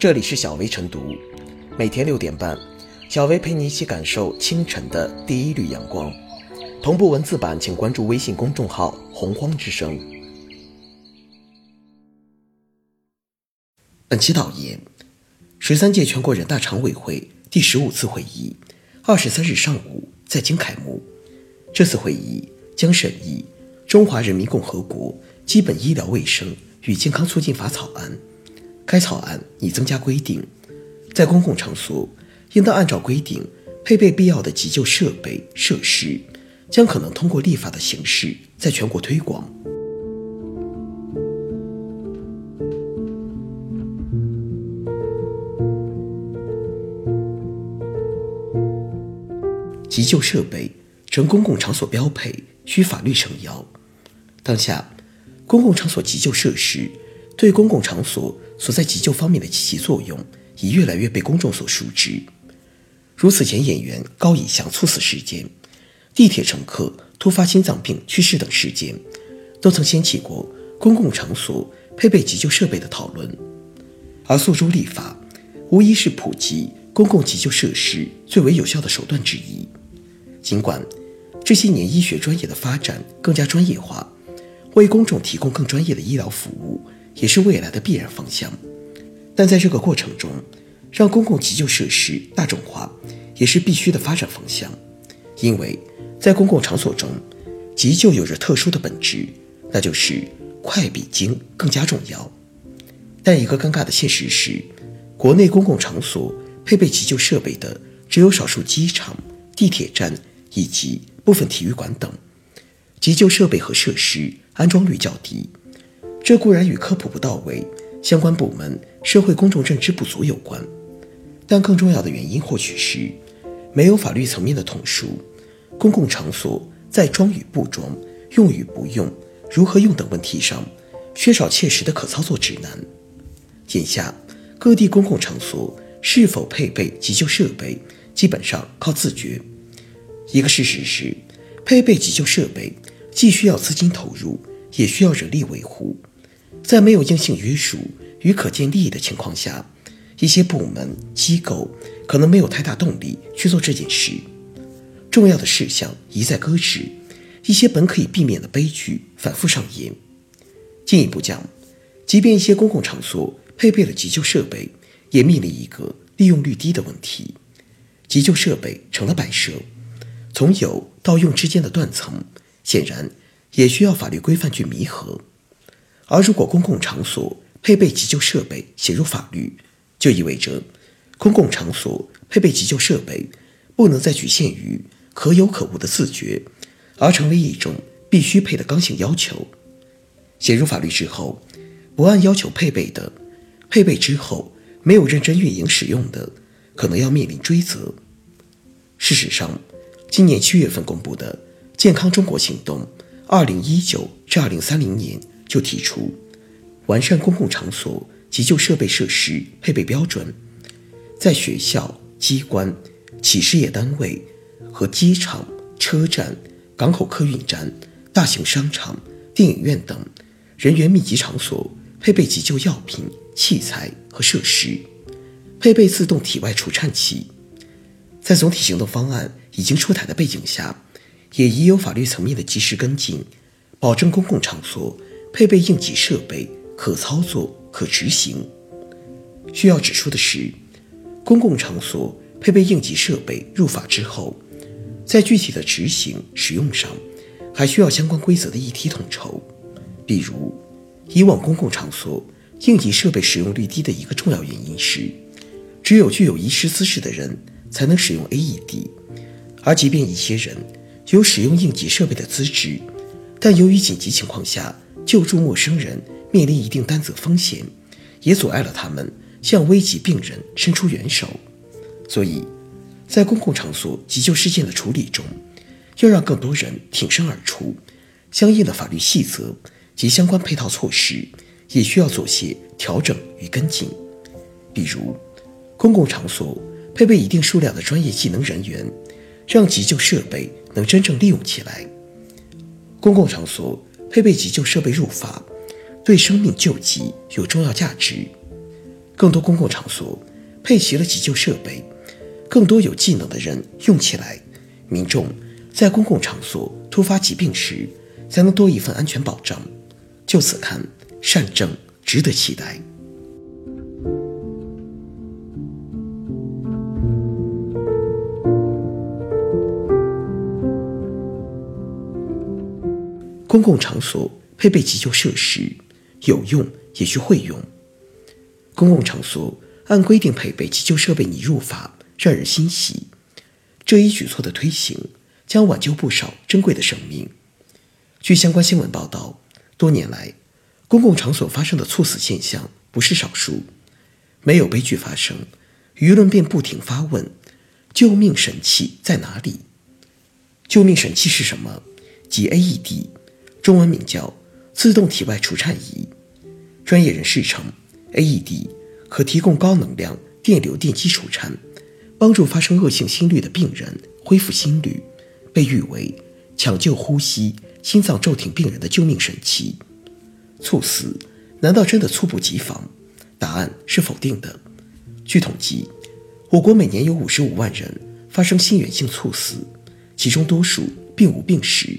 这里是小薇晨读，每天六点半，小薇陪你一起感受清晨的第一缕阳光。同步文字版，请关注微信公众号“洪荒之声”。本期导言：十三届全国人大常委会第十五次会议二十三日上午在京开幕。这次会议将审议《中华人民共和国基本医疗卫生与健康促进法》草案。该草案拟增加规定，在公共场所应当按照规定配备必要的急救设备设施，将可能通过立法的形式在全国推广。急救设备成公共场所标配，需法律撑腰。当下，公共场所急救设施对公共场所所在急救方面的积极作用，已越来越被公众所熟知。如此前演员高以翔猝死事件、地铁乘客突发心脏病去世等事件，都曾掀起过公共场所配备急救设备的讨论。而诉诸立法，无疑是普及公共急救设施最为有效的手段之一。尽管这些年医学专业的发展更加专业化，为公众提供更专业的医疗服务也是未来的必然方向。但在这个过程中，让公共急救设施大众化也是必须的发展方向。因为在公共场所中，急救有着特殊的本质，那就是快比精更加重要。但一个尴尬的现实是，国内公共场所配备急救设备的只有少数机场、地铁站。以及部分体育馆等急救设备和设施安装率较低，这固然与科普不到位、相关部门、社会公众认知不足有关，但更重要的原因或许是没有法律层面的统述，公共场所在装与不装、用与不用、如何用等问题上缺少切实的可操作指南。眼下，各地公共场所是否配备急救设备，基本上靠自觉。一个事实是，配备急救设备既需要资金投入，也需要人力维护。在没有硬性约束与可见利益的情况下，一些部门机构可能没有太大动力去做这件事。重要的事项一再搁置，一些本可以避免的悲剧反复上演。进一步讲，即便一些公共场所配备了急救设备，也面临一个利用率低的问题：急救设备成了摆设。从有到用之间的断层，显然也需要法律规范去弥合。而如果公共场所配备急救设备写入法律，就意味着公共场所配备急救设备不能再局限于可有可无的自觉，而成为一种必须配的刚性要求。写入法律之后，不按要求配备的，配备之后没有认真运营使用的，可能要面临追责。事实上，今年七月份公布的《健康中国行动（二零一九至二零三零年）》就提出，完善公共场所急救设备设施配备标准，在学校、机关、企事业单位和机场、车站、港口客运站、大型商场、电影院等人员密集场所配备急救药品、器材和设施，配备自动体外除颤器。在总体行动方案已经出台的背景下，也已有法律层面的及时跟进，保证公共场所配备应急设备可操作、可执行。需要指出的是，公共场所配备应急设备入法之后，在具体的执行使用上，还需要相关规则的一体统筹。比如，以往公共场所应急设备使用率低的一个重要原因是，只有具有遗失姿势的人。才能使用 AED，而即便一些人有使用应急设备的资质，但由于紧急情况下救助陌生人面临一定担责风险，也阻碍了他们向危急病人伸出援手。所以，在公共场所急救事件的处理中，要让更多人挺身而出，相应的法律细则及相关配套措施也需要做些调整与跟进，比如公共场所。配备一定数量的专业技能人员，让急救设备能真正利用起来。公共场所配备急救设备入法，对生命救急有重要价值。更多公共场所配齐了急救设备，更多有技能的人用起来，民众在公共场所突发疾病时才能多一份安全保障。就此看，善政值得期待。公共场所配备急救设施，有用也需会用。公共场所按规定配备急救设备拟入法，让人欣喜。这一举措的推行，将挽救不少珍贵的生命。据相关新闻报道，多年来，公共场所发生的猝死现象不是少数。没有悲剧发生，舆论便不停发问：救命神器在哪里？救命神器是什么？即 AED。中文名叫自动体外除颤仪，专业人士称，AED 可提供高能量电流电击除颤，帮助发生恶性心律的病人恢复心律，被誉为抢救呼吸、心脏骤停病人的救命神器。猝死难道真的猝不及防？答案是否定的。据统计，我国每年有五十五万人发生心源性猝死，其中多数并无病史。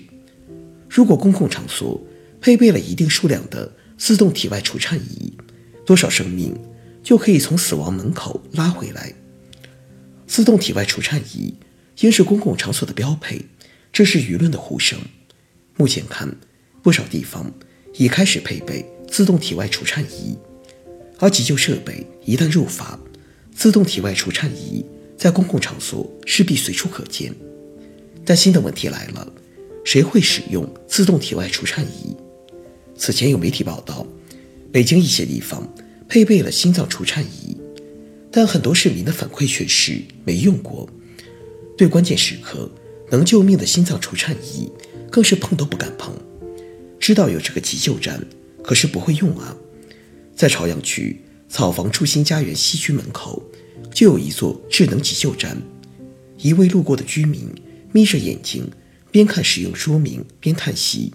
如果公共场所配备了一定数量的自动体外除颤仪，多少生命就可以从死亡门口拉回来？自动体外除颤仪应是公共场所的标配，这是舆论的呼声。目前看，不少地方已开始配备自动体外除颤仪，而急救设备一旦入法，自动体外除颤仪在公共场所势必随处可见。但新的问题来了。谁会使用自动体外除颤仪？此前有媒体报道，北京一些地方配备了心脏除颤仪，但很多市民的反馈却是没用过。对关键时刻能救命的心脏除颤仪，更是碰都不敢碰。知道有这个急救站，可是不会用啊。在朝阳区草房初心家园西区门口，就有一座智能急救站。一位路过的居民眯着眼睛。边看使用说明边叹息：“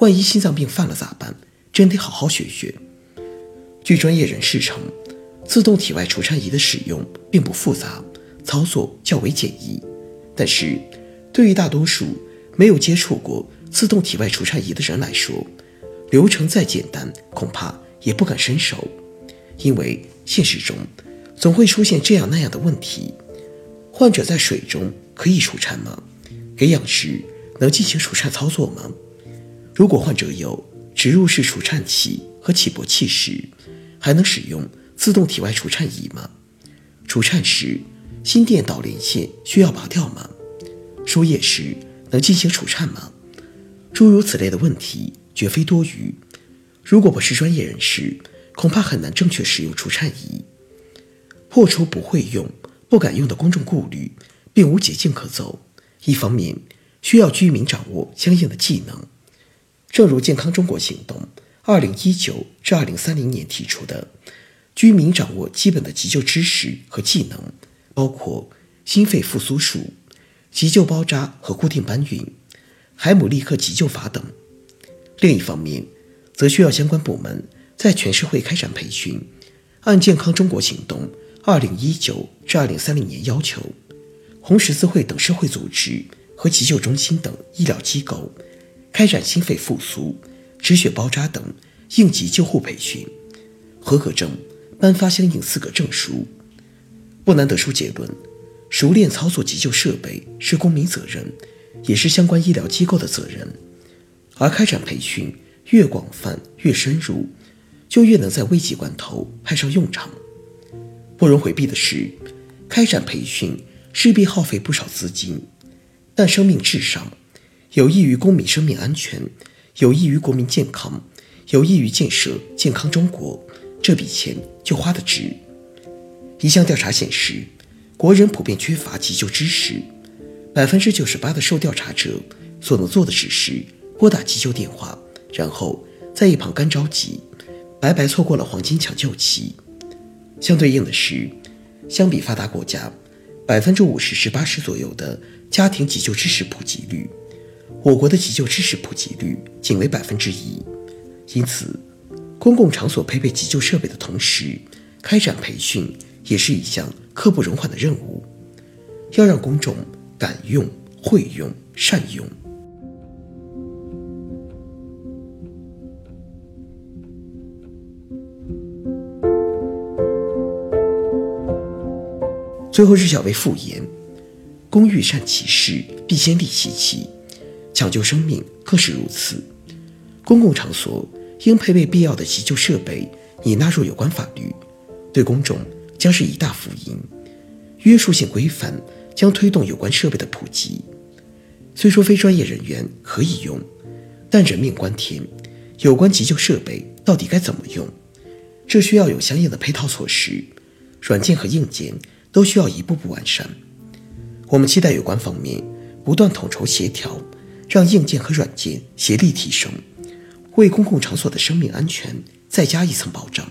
万一心脏病犯了咋办？真得好好学学。”据专业人士称，自动体外除颤仪的使用并不复杂，操作较为简易。但是，对于大多数没有接触过自动体外除颤仪的人来说，流程再简单，恐怕也不敢伸手，因为现实中总会出现这样那样的问题：患者在水中可以除颤吗？给养时能进行除颤操作吗？如果患者有植入式除颤器和起搏器时，还能使用自动体外除颤仪吗？除颤时心电导连线需要拔掉吗？输液时能进行除颤吗？诸如此类的问题绝非多余。如果不是专业人士，恐怕很难正确使用除颤仪。破除不会用、不敢用的公众顾虑，并无捷径可走。一方面需要居民掌握相应的技能，正如健康中国行动二零一九至二零三零年提出的，居民掌握基本的急救知识和技能，包括心肺复苏术、急救包扎和固定搬运、海姆立克急救法等。另一方面，则需要相关部门在全社会开展培训，按健康中国行动二零一九至二零三零年要求。红十字会等社会组织和急救中心等医疗机构开展心肺复苏、止血包扎等应急救护培训，合格证颁发相应资格证书。不难得出结论：熟练操作急救设备是公民责任，也是相关医疗机构的责任。而开展培训越广泛、越深入，就越能在危急关头派上用场。不容回避的是，开展培训。势必耗费不少资金，但生命至上，有益于公民生命安全，有益于国民健康，有益于建设健康中国，这笔钱就花得值。一项调查显示，国人普遍缺乏急救知识，百分之九十八的受调查者所能做的只是拨打急救电话，然后在一旁干着急，白白错过了黄金抢救期。相对应的是，相比发达国家。百分之五十至八十左右的家庭急救知识普及率，我国的急救知识普及率仅为百分之一。因此，公共场所配备急救设备的同时，开展培训也是一项刻不容缓的任务，要让公众敢用、会用、善用。最后是小薇复言：“工欲善其事，必先利其器，抢救生命更是如此。公共场所应配备必要的急救设备，已纳入有关法律，对公众将是一大福音。约束性规范将推动有关设备的普及。虽说非专业人员可以用，但人命关天，有关急救设备到底该怎么用？这需要有相应的配套措施，软件和硬件。”都需要一步步完善。我们期待有关方面不断统筹协调，让硬件和软件协力提升，为公共场所的生命安全再加一层保障。